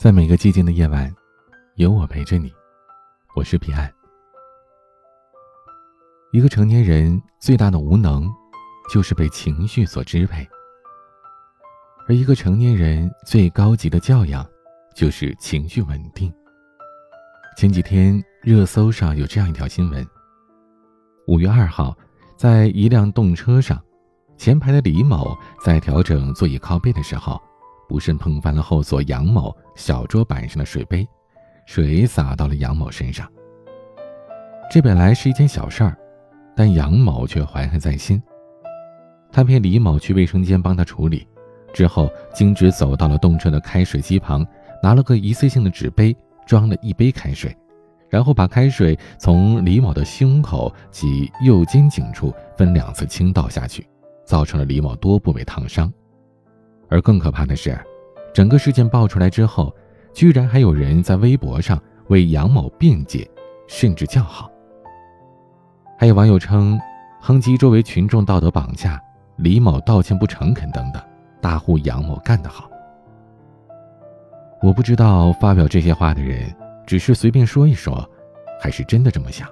在每个寂静的夜晚，有我陪着你。我是彼岸。一个成年人最大的无能，就是被情绪所支配；而一个成年人最高级的教养，就是情绪稳定。前几天热搜上有这样一条新闻：五月二号，在一辆动车上，前排的李某在调整座椅靠背的时候。不慎碰翻了后座杨某小桌板上的水杯，水洒到了杨某身上。这本来是一件小事儿，但杨某却怀恨在心。他骗李某去卫生间帮他处理，之后径直走到了动车的开水机旁，拿了个一次性的纸杯装了一杯开水，然后把开水从李某的胸口及右肩颈处分两次倾倒下去，造成了李某多部位烫伤。而更可怕的是，整个事件爆出来之后，居然还有人在微博上为杨某辩解，甚至叫好。还有网友称，抨击周围群众道德绑架，李某道歉不诚恳等等，大呼杨某干得好。我不知道发表这些话的人只是随便说一说，还是真的这么想。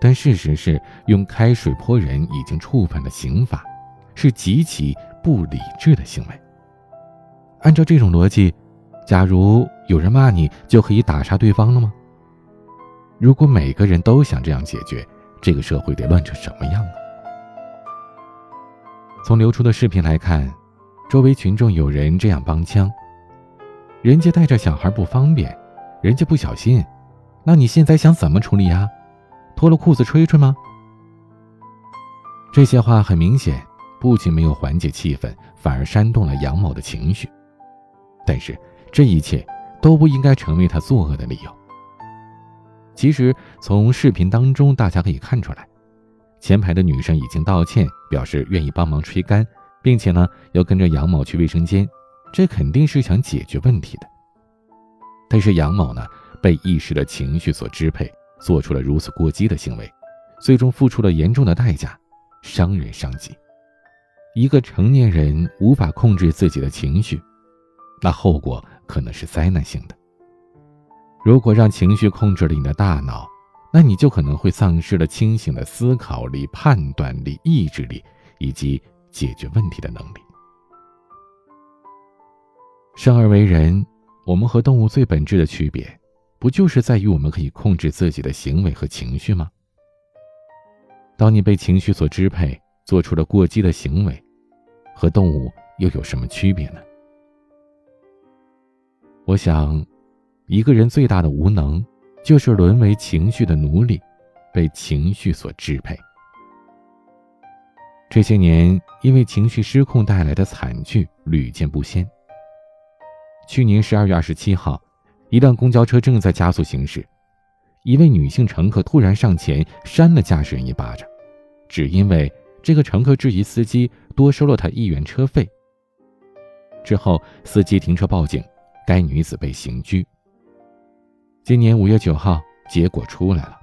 但事实是，用开水泼人已经触犯了刑法，是极其。不理智的行为。按照这种逻辑，假如有人骂你，就可以打杀对方了吗？如果每个人都想这样解决，这个社会得乱成什么样啊？从流出的视频来看，周围群众有人这样帮腔：“人家带着小孩不方便，人家不小心，那你现在想怎么处理呀？脱了裤子吹吹吗？”这些话很明显。不仅没有缓解气氛，反而煽动了杨某的情绪。但是这一切都不应该成为他作恶的理由。其实从视频当中大家可以看出来，前排的女生已经道歉，表示愿意帮忙吹干，并且呢要跟着杨某去卫生间，这肯定是想解决问题的。但是杨某呢被一时的情绪所支配，做出了如此过激的行为，最终付出了严重的代价，伤人伤己。一个成年人无法控制自己的情绪，那后果可能是灾难性的。如果让情绪控制了你的大脑，那你就可能会丧失了清醒的思考力、判断力、意志力以及解决问题的能力。生而为人，我们和动物最本质的区别，不就是在于我们可以控制自己的行为和情绪吗？当你被情绪所支配。做出了过激的行为，和动物又有什么区别呢？我想，一个人最大的无能，就是沦为情绪的奴隶，被情绪所支配。这些年，因为情绪失控带来的惨剧屡见不鲜。去年十二月二十七号，一辆公交车正在加速行驶，一位女性乘客突然上前扇了驾驶人一巴掌，只因为。这个乘客质疑司机多收了他一元车费。之后，司机停车报警，该女子被刑拘。今年五月九号，结果出来了，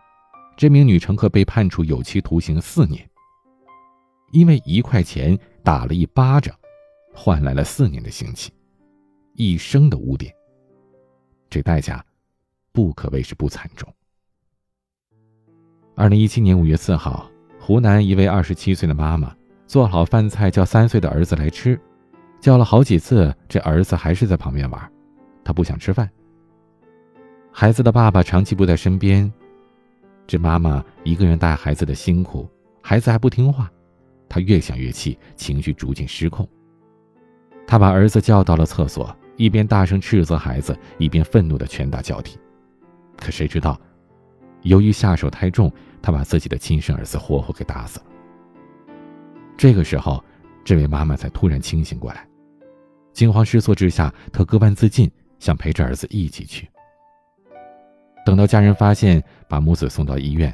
这名女乘客被判处有期徒刑四年。因为一块钱打了一巴掌，换来了四年的刑期，一生的污点。这代价，不可谓是不惨重。二零一七年五月四号。湖南一位二十七岁的妈妈做好饭菜叫三岁的儿子来吃，叫了好几次，这儿子还是在旁边玩，他不想吃饭。孩子的爸爸长期不在身边，这妈妈一个人带孩子的辛苦，孩子还不听话，他越想越气，情绪逐渐失控。他把儿子叫到了厕所，一边大声斥责孩子，一边愤怒的拳打脚踢。可谁知道，由于下手太重。他把自己的亲生儿子活活给打死了。这个时候，这位妈妈才突然清醒过来，惊慌失措之下，她割腕自尽，想陪着儿子一起去。等到家人发现，把母子送到医院，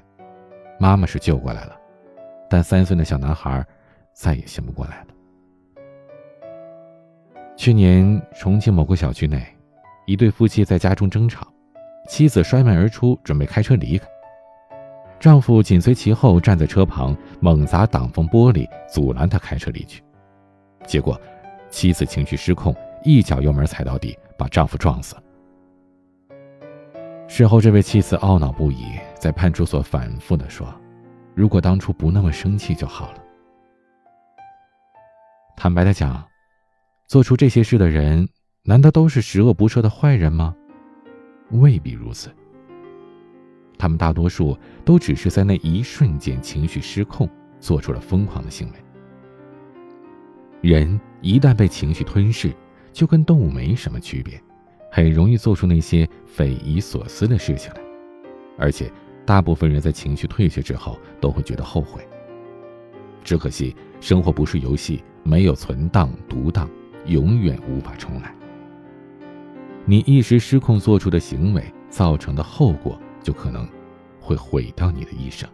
妈妈是救过来了，但三岁的小男孩再也醒不过来了。去年，重庆某个小区内，一对夫妻在家中争吵，妻子摔门而出，准备开车离开。丈夫紧随其后，站在车旁猛砸挡风玻璃，阻拦他开车离去。结果，妻子情绪失控，一脚油门踩到底，把丈夫撞死。事后，这位妻子懊恼不已，在派出所反复的说：“如果当初不那么生气就好了。”坦白的讲，做出这些事的人，难道都是十恶不赦的坏人吗？未必如此。他们大多数都只是在那一瞬间情绪失控，做出了疯狂的行为。人一旦被情绪吞噬，就跟动物没什么区别。很容易做出那些匪夷所思的事情来，而且大部分人在情绪退却之后都会觉得后悔。只可惜生活不是游戏，没有存档读档，永远无法重来。你一时失控做出的行为造成的后果，就可能会毁掉你的一生。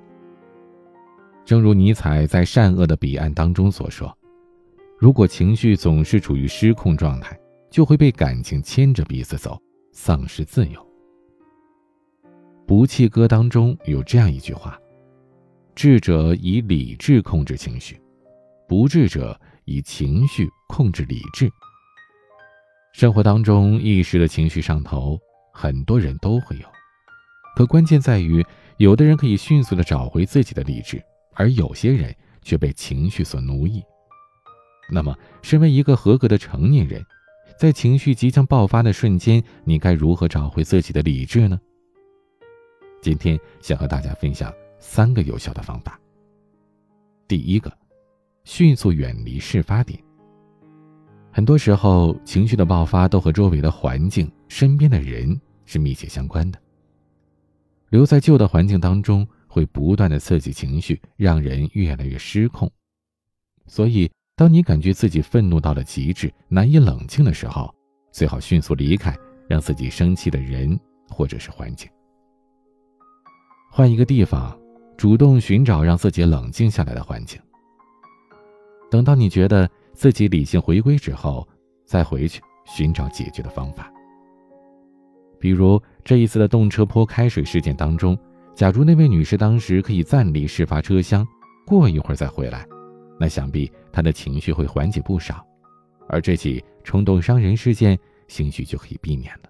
正如尼采在《善恶的彼岸》当中所说：“如果情绪总是处于失控状态。”就会被感情牵着鼻子走，丧失自由。不弃歌当中有这样一句话：“智者以理智控制情绪，不智者以情绪控制理智。”生活当中一时的情绪上头，很多人都会有，可关键在于，有的人可以迅速的找回自己的理智，而有些人却被情绪所奴役。那么，身为一个合格的成年人，在情绪即将爆发的瞬间，你该如何找回自己的理智呢？今天想和大家分享三个有效的方法。第一个，迅速远离事发点。很多时候，情绪的爆发都和周围的环境、身边的人是密切相关的。留在旧的环境当中，会不断的刺激情绪，让人越来越失控。所以。当你感觉自己愤怒到了极致，难以冷静的时候，最好迅速离开让自己生气的人或者是环境，换一个地方，主动寻找让自己冷静下来的环境。等到你觉得自己理性回归之后，再回去寻找解决的方法。比如这一次的动车泼开水事件当中，假如那位女士当时可以暂离事发车厢，过一会儿再回来。那想必他的情绪会缓解不少，而这起冲动伤人事件，兴许就可以避免了。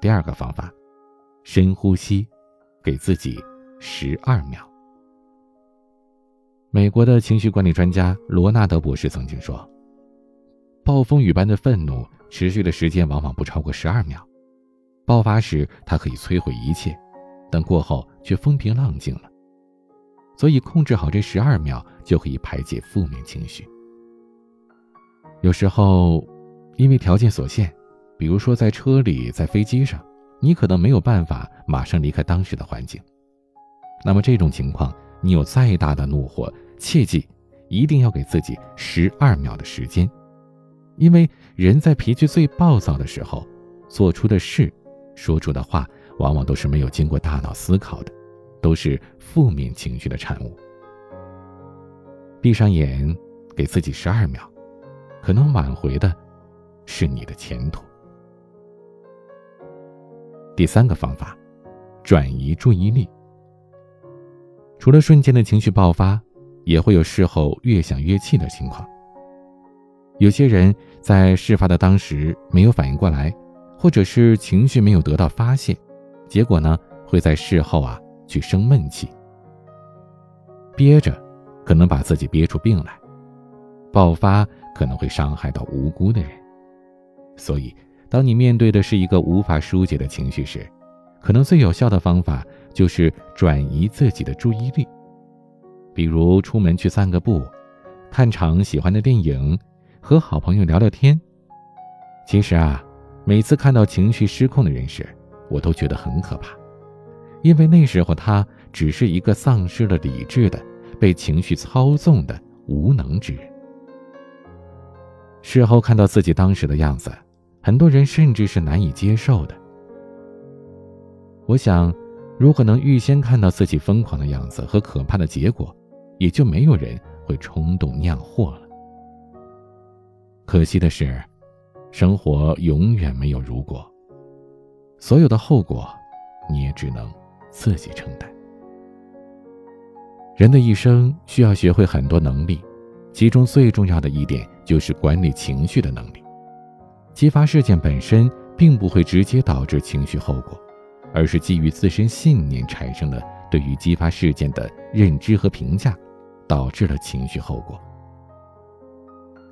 第二个方法，深呼吸，给自己十二秒。美国的情绪管理专家罗纳德博士曾经说：“暴风雨般的愤怒持续的时间往往不超过十二秒，爆发时它可以摧毁一切，但过后却风平浪静了。”所以，控制好这十二秒就可以排解负面情绪。有时候，因为条件所限，比如说在车里、在飞机上，你可能没有办法马上离开当时的环境。那么这种情况，你有再大的怒火，切记一定要给自己十二秒的时间，因为人在脾气最暴躁的时候，做出的事、说出的话，往往都是没有经过大脑思考的。都是负面情绪的产物。闭上眼，给自己十二秒，可能挽回的，是你的前途。第三个方法，转移注意力。除了瞬间的情绪爆发，也会有事后越想越气的情况。有些人在事发的当时没有反应过来，或者是情绪没有得到发泄，结果呢，会在事后啊。去生闷气，憋着，可能把自己憋出病来；爆发可能会伤害到无辜的人。所以，当你面对的是一个无法疏解的情绪时，可能最有效的方法就是转移自己的注意力，比如出门去散个步，看场喜欢的电影，和好朋友聊聊天。其实啊，每次看到情绪失控的人时，我都觉得很可怕。因为那时候他只是一个丧失了理智的、被情绪操纵的无能之人。事后看到自己当时的样子，很多人甚至是难以接受的。我想，如果能预先看到自己疯狂的样子和可怕的结果，也就没有人会冲动酿祸了。可惜的是，生活永远没有如果，所有的后果，你也只能。自己承担。人的一生需要学会很多能力，其中最重要的一点就是管理情绪的能力。激发事件本身并不会直接导致情绪后果，而是基于自身信念产生的对于激发事件的认知和评价，导致了情绪后果。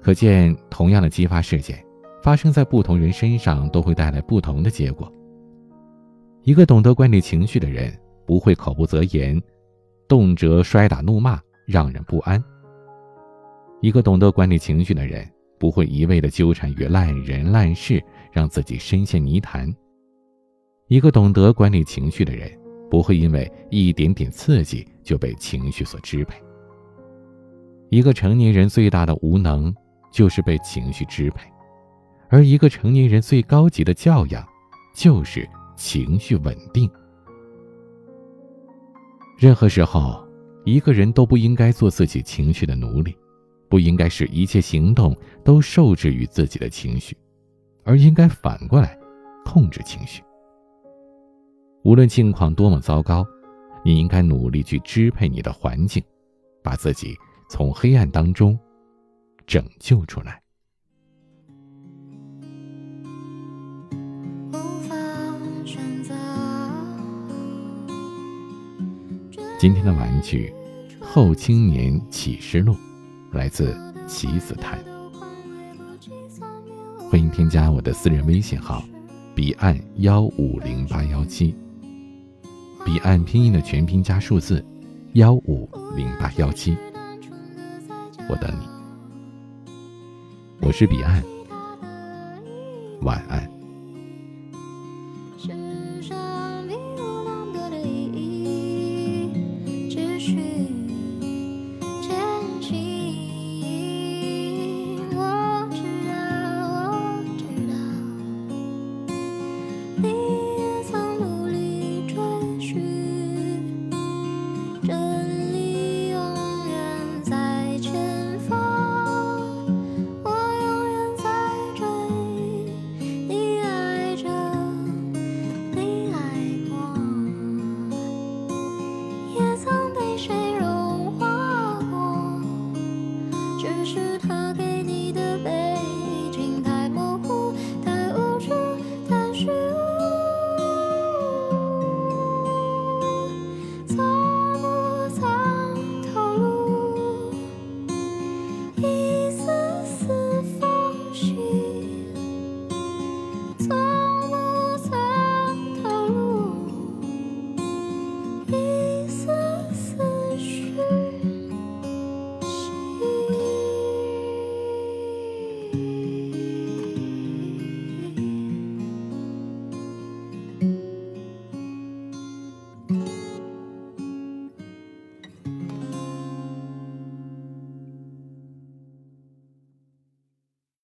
可见，同样的激发事件，发生在不同人身上都会带来不同的结果。一个懂得管理情绪的人，不会口不择言，动辄摔打怒骂，让人不安。一个懂得管理情绪的人，不会一味的纠缠于烂人烂事，让自己深陷泥潭。一个懂得管理情绪的人，不会因为一点点刺激就被情绪所支配。一个成年人最大的无能。就是被情绪支配，而一个成年人最高级的教养，就是情绪稳定。任何时候，一个人都不应该做自己情绪的奴隶，不应该使一切行动都受制于自己的情绪，而应该反过来控制情绪。无论境况多么糟糕，你应该努力去支配你的环境，把自己从黑暗当中。拯救出来。今天的玩具《后青年启示录》来自棋子谈。欢迎添加我的私人微信号：彼岸幺五零八幺七。彼岸拼音的全拼加数字幺五零八幺七。我等你。我是彼岸，晚安。